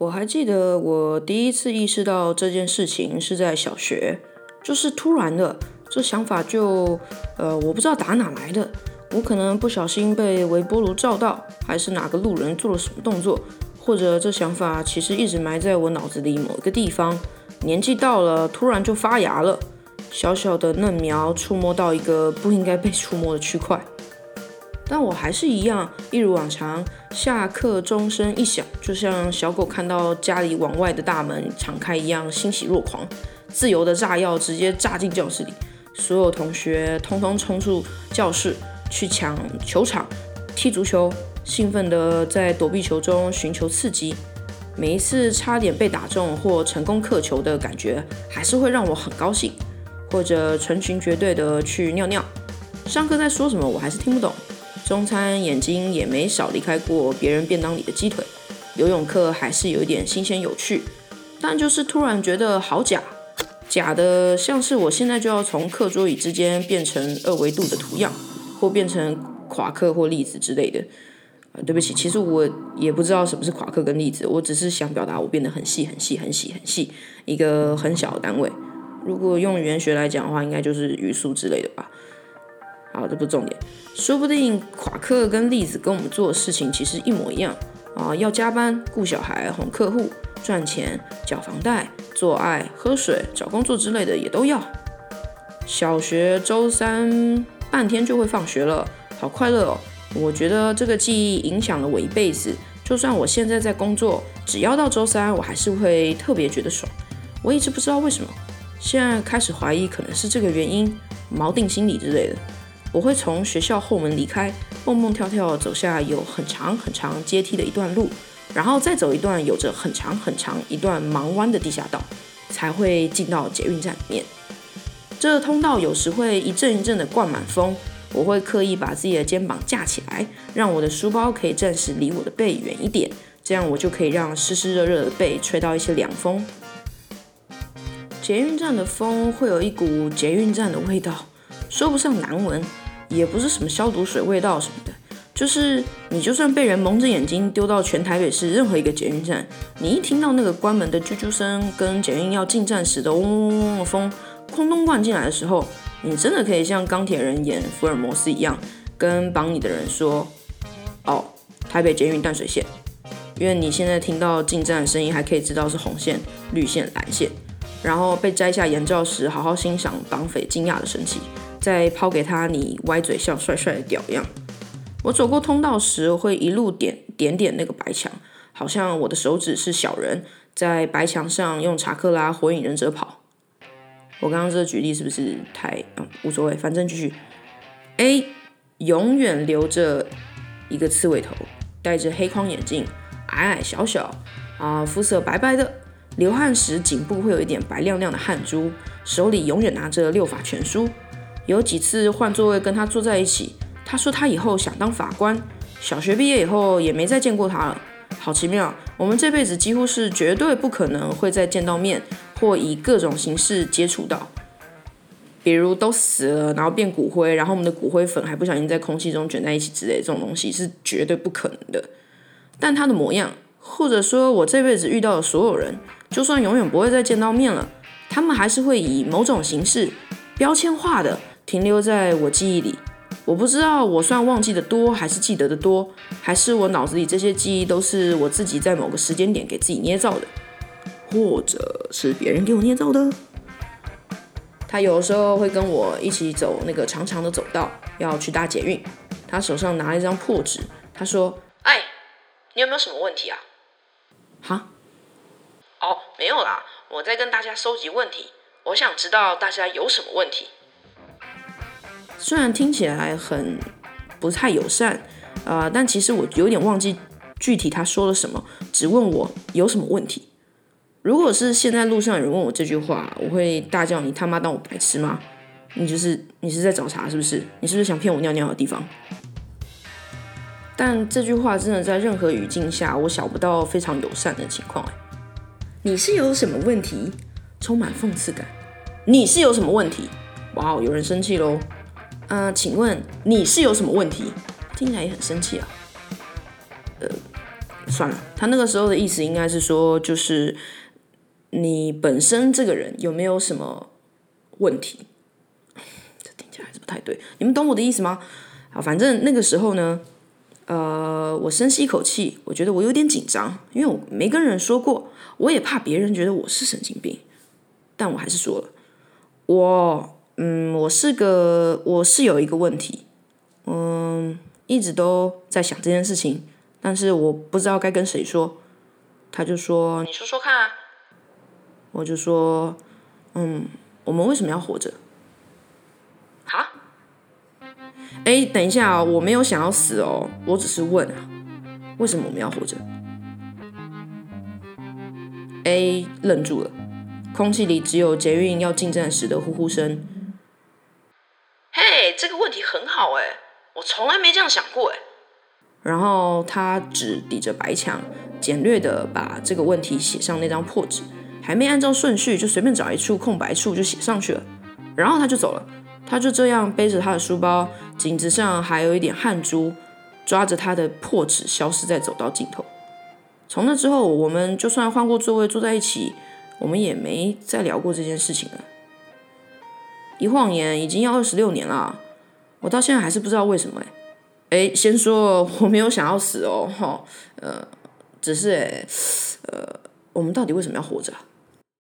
我还记得我第一次意识到这件事情是在小学，就是突然的，这想法就，呃，我不知道打哪来的，我可能不小心被微波炉照到，还是哪个路人做了什么动作，或者这想法其实一直埋在我脑子里某一个地方，年纪到了，突然就发芽了，小小的嫩苗触摸到一个不应该被触摸的区块。但我还是一样，一如往常，下课钟声一响，就像小狗看到家里往外的大门敞开一样，欣喜若狂，自由的炸药直接炸进教室里，所有同学通通冲出教室去抢球场、踢足球，兴奋的在躲避球中寻求刺激。每一次差点被打中或成功克球的感觉，还是会让我很高兴。或者成群结队的去尿尿，上课在说什么，我还是听不懂。中餐眼睛也没少离开过别人便当里的鸡腿，游泳课还是有一点新鲜有趣，但就是突然觉得好假，假的像是我现在就要从课桌椅之间变成二维度的图样，或变成夸克或粒子之类的。啊，对不起，其实我也不知道什么是夸克跟粒子，我只是想表达我变得很细很细很细很细，一个很小的单位。如果用语言学来讲的话，应该就是语速之类的吧。好，这不重点。说不定夸克跟栗子跟我们做的事情其实一模一样啊！要加班、顾小孩、哄客户、赚钱、缴房贷、做爱、喝水、找工作之类的也都要。小学周三半天就会放学了，好快乐哦！我觉得这个记忆影响了我一辈子。就算我现在在工作，只要到周三，我还是会特别觉得爽。我一直不知道为什么，现在开始怀疑可能是这个原因，锚定心理之类的。我会从学校后门离开，蹦蹦跳跳走下有很长很长阶梯的一段路，然后再走一段有着很长很长一段盲弯的地下道，才会进到捷运站里面。这通道有时会一阵一阵的灌满风，我会刻意把自己的肩膀架起来，让我的书包可以暂时离我的背远一点，这样我就可以让湿湿热热的背吹到一些凉风。捷运站的风会有一股捷运站的味道，说不上难闻。也不是什么消毒水味道什么的，就是你就算被人蒙着眼睛丢到全台北市任何一个捷运站，你一听到那个关门的啾啾声跟捷运要进站时的嗡嗡嗡的风空洞灌进来的时候，你真的可以像钢铁人演福尔摩斯一样，跟绑你的人说：“哦，台北捷运淡水线。”因为你现在听到进站的声音，还可以知道是红线、绿线、蓝线，然后被摘下眼罩时，好好欣赏绑匪惊讶的神情。再抛给他你歪嘴笑帅帅的屌样。我走过通道时，会一路点点点那个白墙，好像我的手指是小人，在白墙上用查克拉火影忍者跑。我刚刚这个举例是不是太……嗯，无所谓，反正继续。A 永远留着一个刺猬头，戴着黑框眼镜，矮矮小小，啊，肤色白白的，流汗时颈部会有一点白亮亮的汗珠，手里永远拿着六法全书。有几次换座位跟他坐在一起，他说他以后想当法官。小学毕业以后也没再见过他了，好奇妙。我们这辈子几乎是绝对不可能会再见到面，或以各种形式接触到。比如都死了，然后变骨灰，然后我们的骨灰粉还不小心在空气中卷在一起之类，这种东西是绝对不可能的。但他的模样，或者说我这辈子遇到的所有人，就算永远不会再见到面了，他们还是会以某种形式标签化的。停留在我记忆里，我不知道我算忘记的多，还是记得的多，还是我脑子里这些记忆都是我自己在某个时间点给自己捏造的，或者是别人给我捏造的。他有时候会跟我一起走那个长长的走道，要去搭捷运。他手上拿了一张破纸，他说：“哎，你有没有什么问题啊？”哈？哦，没有啦，我在跟大家收集问题，我想知道大家有什么问题。虽然听起来很不太友善，啊，但其实我有点忘记具体他说了什么，只问我有什么问题。如果是现在路上有人问我这句话，我会大叫：“你他妈当我白痴吗？你就是你是在找茬是不是？你是不是想骗我尿尿的地方？”但这句话真的在任何语境下，我想不到非常友善的情况。你是有什么问题？充满讽刺感。你是有什么问题？哇哦，有人生气喽！呃，请问你是有什么问题？听起来也很生气啊。呃，算了，他那个时候的意思应该是说，就是你本身这个人有没有什么问题？这听起来还是不太对，你们懂我的意思吗？好，反正那个时候呢，呃，我深吸一口气，我觉得我有点紧张，因为我没跟人说过，我也怕别人觉得我是神经病，但我还是说了，我，嗯，我是个，我是有一个问题，嗯，一直都在想这件事情。但是我不知道该跟谁说，他就说：“你说说看。”啊。”我就说：“嗯，我们为什么要活着？”哈？哎，等一下哦，我没有想要死哦，我只是问啊，为什么我们要活着？A 愣住了，空气里只有捷运要进站时的呼呼声。好哎，我从来没这样想过哎。然后他只抵着白墙，简略的把这个问题写上那张破纸，还没按照顺序，就随便找一处空白处就写上去了。然后他就走了，他就这样背着他的书包，颈子上还有一点汗珠，抓着他的破纸消失在走道尽头。从那之后，我们就算换过座位坐在一起，我们也没再聊过这件事情了。一晃眼已经要二十六年了，我到现在还是不知道为什么哎。哎，先说我没有想要死哦，哈，呃，只是哎，呃，我们到底为什么要活着？